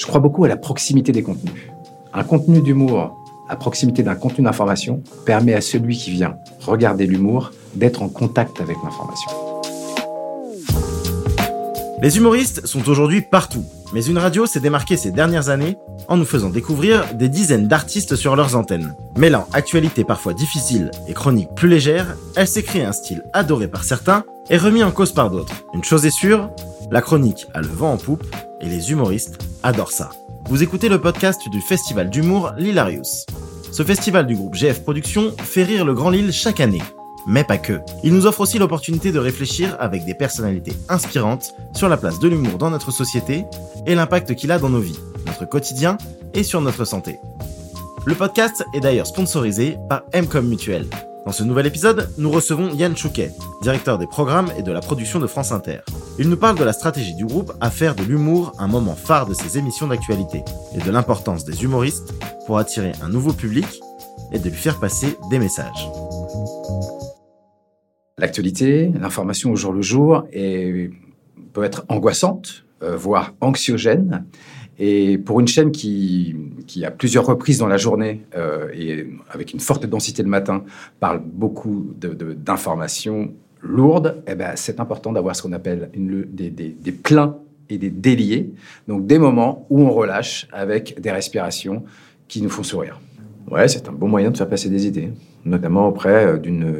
Je crois beaucoup à la proximité des contenus. Un contenu d'humour à proximité d'un contenu d'information permet à celui qui vient regarder l'humour d'être en contact avec l'information. Les humoristes sont aujourd'hui partout, mais une radio s'est démarquée ces dernières années en nous faisant découvrir des dizaines d'artistes sur leurs antennes. Mêlant actualité parfois difficile et chronique plus légère, elle s'est créée un style adoré par certains et remis en cause par d'autres. Une chose est sûre, la chronique a le vent en poupe et les humoristes adorent ça. Vous écoutez le podcast du festival d'humour L'Hilarius. Ce festival du groupe GF Productions fait rire le Grand Lille chaque année mais pas que. Il nous offre aussi l'opportunité de réfléchir avec des personnalités inspirantes sur la place de l'humour dans notre société et l'impact qu'il a dans nos vies, notre quotidien et sur notre santé. Le podcast est d'ailleurs sponsorisé par Mcom Mutuel. Dans ce nouvel épisode, nous recevons Yann Chouquet, directeur des programmes et de la production de France Inter. Il nous parle de la stratégie du groupe à faire de l'humour un moment phare de ses émissions d'actualité et de l'importance des humoristes pour attirer un nouveau public et de lui faire passer des messages l'actualité, l'information au jour le jour peut être angoissante, euh, voire anxiogène. Et pour une chaîne qui, qui a plusieurs reprises dans la journée euh, et avec une forte densité le matin, parle beaucoup d'informations lourdes, eh ben, c'est important d'avoir ce qu'on appelle des, des, pleins et des déliés, donc des moments où on relâche avec des respirations qui nous font sourire. Ouais, c'est un bon moyen de faire passer des idées, notamment auprès euh, d'une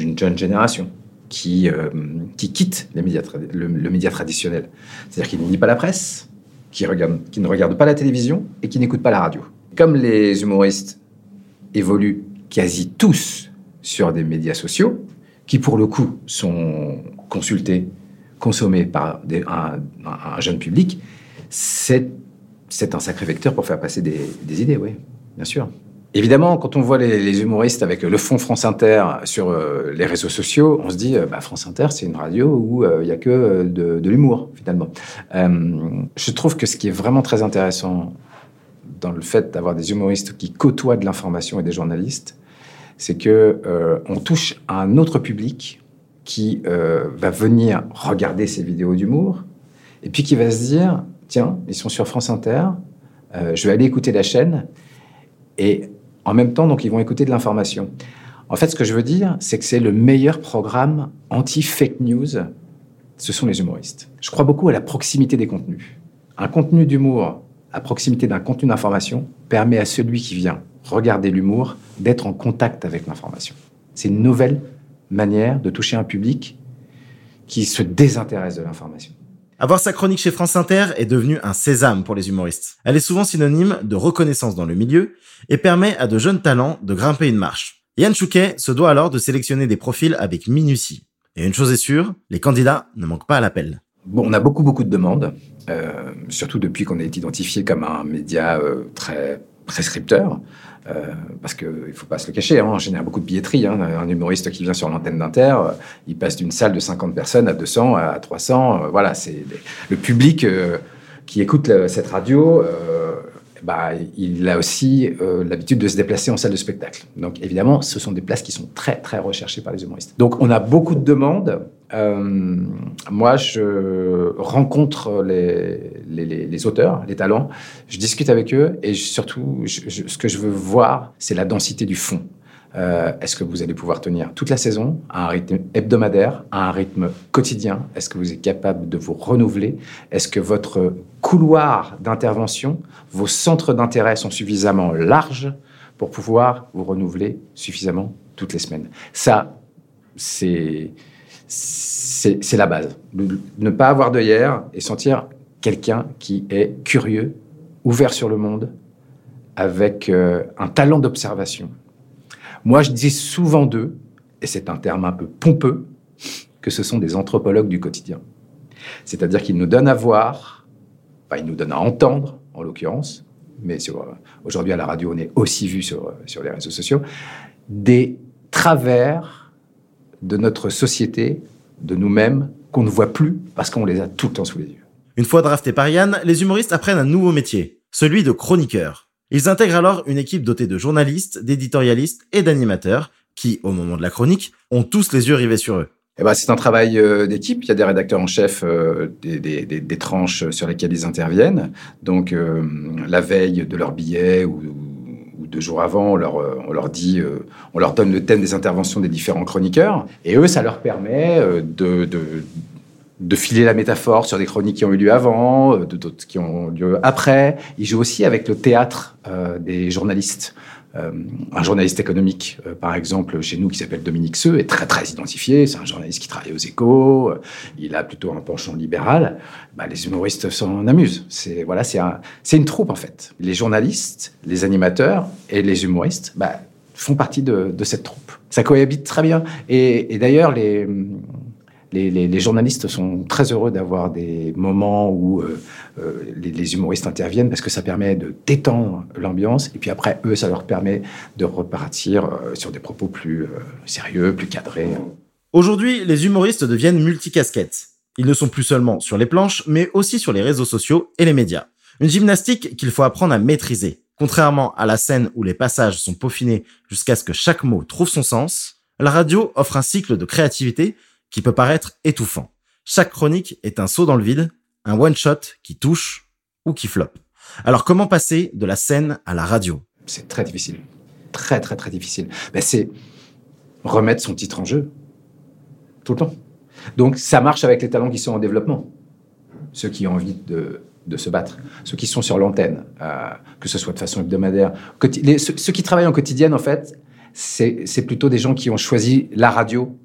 d'une jeune génération qui, euh, qui quitte les médias le, média traditionnel. C'est-à-dire qui ne lit pas la presse, qui, qui ne regarde pas la télévision et qui n'écoute pas la radio. Comme les humoristes évoluent quasi tous sur des médias sociaux, qui pour le coup sont consultés, consommés par un, jeune public, c'est un sacré vecteur pour faire passer des, des idées, oui, bien sûr. Évidemment, quand on voit les, humoristes avec le fond France Inter sur euh, les réseaux sociaux, on se dit, euh, bah, France Inter, c'est une radio où euh, il n'y a que de, l'humour, finalement. je trouve que ce qui est vraiment très intéressant dans le fait d'avoir des humoristes qui côtoient de l'information et des journalistes, c'est que on touche à un autre public qui va venir regarder ces vidéos d'humour et puis qui va se dire, tiens, ils sont sur France Inter, je vais aller écouter la chaîne. Et en même temps, donc, ils vont écouter de l'information. En fait, ce que je veux dire, c'est que c'est le meilleur programme anti-fake news. Ce sont les humoristes. Je crois beaucoup à la proximité des contenus. Un contenu d'humour à proximité d'un contenu d'information permet à celui qui vient regarder l'humour d'être en contact avec l'information. C'est une nouvelle manière de toucher un public qui se désintéresse de l'information. Avoir sa chronique chez France Inter est devenu un sésame pour les humoristes. Elle est souvent synonyme de reconnaissance dans le milieu et permet à de jeunes talents de grimper une marche. Yann Chouquet se doit alors de sélectionner des profils avec minutie. Et une chose est sûre, les candidats ne manquent pas à l'appel. Bon, on a beaucoup beaucoup de demandes, euh, surtout depuis qu'on est identifié comme un média euh, très prescripteur. Euh, parce qu'il ne faut pas se le cacher, hein, on génère beaucoup de billetterie. Hein. Un humoriste qui vient sur l'antenne d'Inter, euh, il passe d'une salle de 50 personnes à 200, à 300. Euh, voilà, c'est le public qui écoute cette radio bah, il a aussi l'habitude de se déplacer en salle de spectacle. Donc évidemment, ce sont des places qui sont très très recherchées par les humoristes. Donc on a beaucoup de demandes. Euh, moi, je rencontre les, auteurs, les talents, je discute avec eux et surtout, ce que je veux voir, c'est la densité du fond. Euh, est-ce que vous allez pouvoir tenir toute la saison à un rythme hebdomadaire, à un rythme quotidien? Est-ce que vous êtes capable de vous renouveler? Est-ce que votre couloir d'intervention, vos centres d'intérêt sont suffisamment larges pour pouvoir vous renouveler suffisamment toutes les semaines? Ça, c'est c'est la base. Ne pas avoir hier et sentir quelqu'un qui est curieux, ouvert sur le monde, avec euh, un talent d'observation moi, je dis souvent d'eux, et c'est un terme un peu pompeux, que ce sont des anthropologues du quotidien. C'est-à-dire qu'ils nous donnent à voir, enfin, ils nous donnent à entendre, en l'occurrence, mais aujourd'hui à la radio, on est aussi vu sur, sur les réseaux sociaux, des travers de notre société, de nous-mêmes, qu'on ne voit plus parce qu'on les a tout le temps sous les yeux. Une fois draftés par Yann, les humoristes apprennent un nouveau métier, celui de chroniqueur. Ils intègrent alors une équipe dotée de journalistes, d'éditorialistes et d'animateurs qui, au moment de la chronique, ont tous les yeux rivés sur eux. eh ben, c'est un travail euh, d'équipe. Il y a des rédacteurs en chef euh, des, des, des, des, tranches sur lesquelles ils interviennent. Donc, euh, la veille de leur billet ou, ou, deux jours avant, on leur, leur dit, on leur donne le thème des interventions des différents chroniqueurs. Et eux, ça leur permet de, de, de filer la métaphore sur des chroniques qui ont eu lieu avant, d'autres qui ont lieu après. Ils jouent aussi avec le théâtre des journalistes. Euh, un journaliste économique, euh, par exemple, chez nous, qui s'appelle Dominique Seux, est très très identifié. C'est un journaliste qui travaille aux échos. Euh, il a plutôt un penchant libéral. Bah, les humoristes s'en amusent. C'est voilà, c'est un, une troupe en fait. Les journalistes, les animateurs et les humoristes bah, font partie de, de, cette troupe. Ça cohabite très bien. Et, et d'ailleurs, les les, journalistes sont très heureux d'avoir des moments où euh, euh, les, humoristes interviennent parce que ça permet de détendre l'ambiance et puis après eux ça leur permet de repartir euh, sur des propos plus sérieux, plus cadrés. Aujourd'hui, les humoristes deviennent multicasquettes. Ils ne sont plus seulement sur les planches, mais aussi sur les réseaux sociaux et les médias. Une gymnastique qu'il faut apprendre à maîtriser. Contrairement à la scène où les passages sont peaufinés jusqu'à ce que chaque mot trouve son sens, la radio offre un cycle de créativité qui peut paraître étouffant. Chaque chronique est un saut dans le vide, un one-shot qui touche ou qui floppe. Alors comment passer de la scène à la radio? C'est très difficile. Très très très difficile. Ben, c'est remettre son titre en jeu. Tout le temps. Donc ça marche avec les talents qui sont en développement. Ceux qui ont envie de, de se battre. Ceux qui sont sur l'antenne, euh, que ce soit de façon hebdomadaire. Ceux, qui travaillent en quotidienne, en fait, c'est plutôt des gens qui ont choisi la radio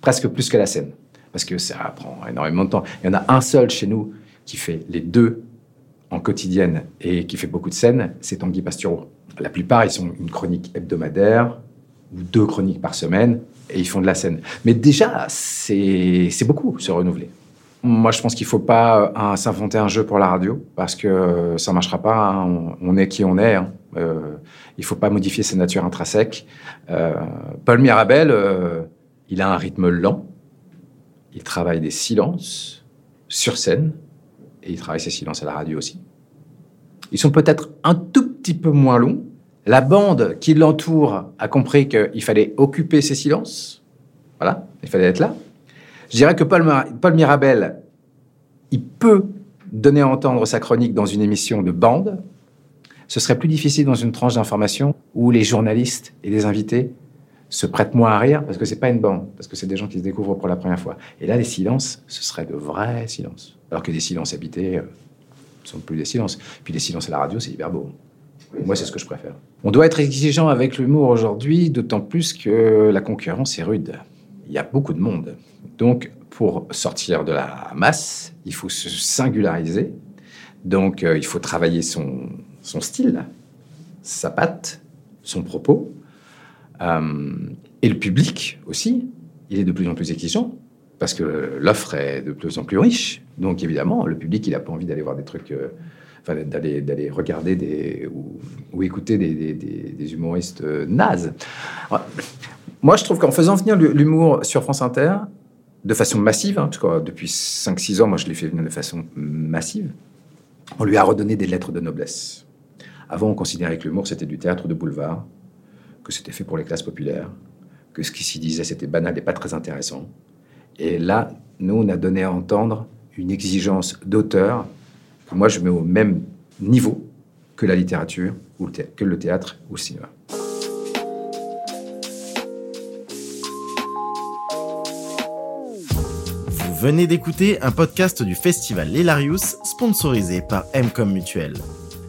presque plus que la scène, parce que ça prend énormément de temps. Il y en a un seul chez nous qui fait les deux en quotidienne et qui fait beaucoup de scènes, c'est Tanguy Pastureau. La plupart, ils sont une chronique hebdomadaire ou deux chroniques par semaine et ils font de la scène. Mais déjà, c'est beaucoup se renouveler. Moi, je pense qu'il ne faut pas euh, s'inventer un jeu pour la radio parce que ça ne marchera pas. Hein. On, est qui on est. Hein. Euh, il ne faut pas modifier sa nature intrinsèque. Euh, Paul Mirabel, euh, il a un rythme lent, il travaille des silences sur scène, et il travaille ses silences à la radio aussi. Ils sont peut-être un tout petit peu moins longs. La bande qui l'entoure a compris qu'il fallait occuper ses silences. Voilà, il fallait être là. Je dirais que Paul, Paul Mirabel, il peut donner à entendre sa chronique dans une émission de bande. Ce serait plus difficile dans une tranche d'information où les journalistes et les invités se prête moins à rire parce que c'est pas une bande, parce que c'est des gens qui se découvrent pour la première fois. Et là, les silences, ce serait de vrais silences. Alors que des silences habités euh, ne sont plus des silences. Puis les silences à la radio, c'est hyper beau. Moi, c'est ce que je préfère. On doit être exigeant avec l'humour aujourd'hui, d'autant plus que la concurrence est rude. Il y a beaucoup de monde. Donc, pour sortir de la masse, il faut se singulariser. Donc, euh, il faut travailler son style, sa patte, son propos. Euh, et le public aussi, il est de plus en plus exigeant parce que l'offre est de plus en plus riche. Donc évidemment, le public, il n'a pas envie d'aller voir des trucs, euh, enfin d'aller d'aller regarder ou, ou écouter des, humoristes euh, nazes. Moi, je trouve qu'en faisant venir l'humour sur France Inter de façon massive, hein, depuis 5-6 ans, moi je l'ai fait venir de façon massive, on lui a redonné des lettres de noblesse. Avant, on considérait que l'humour, c'était du théâtre de boulevard, que c'était fait pour les classes populaires, que ce qui s'y disait c'était banal et pas très intéressant. Et là, nous, on a donné à entendre une exigence d'auteur que moi je mets au même niveau que la littérature, ou que le théâtre ou le cinéma. Vous venez d'écouter un podcast du festival L'Hilarius sponsorisé par Mcom Mutuel.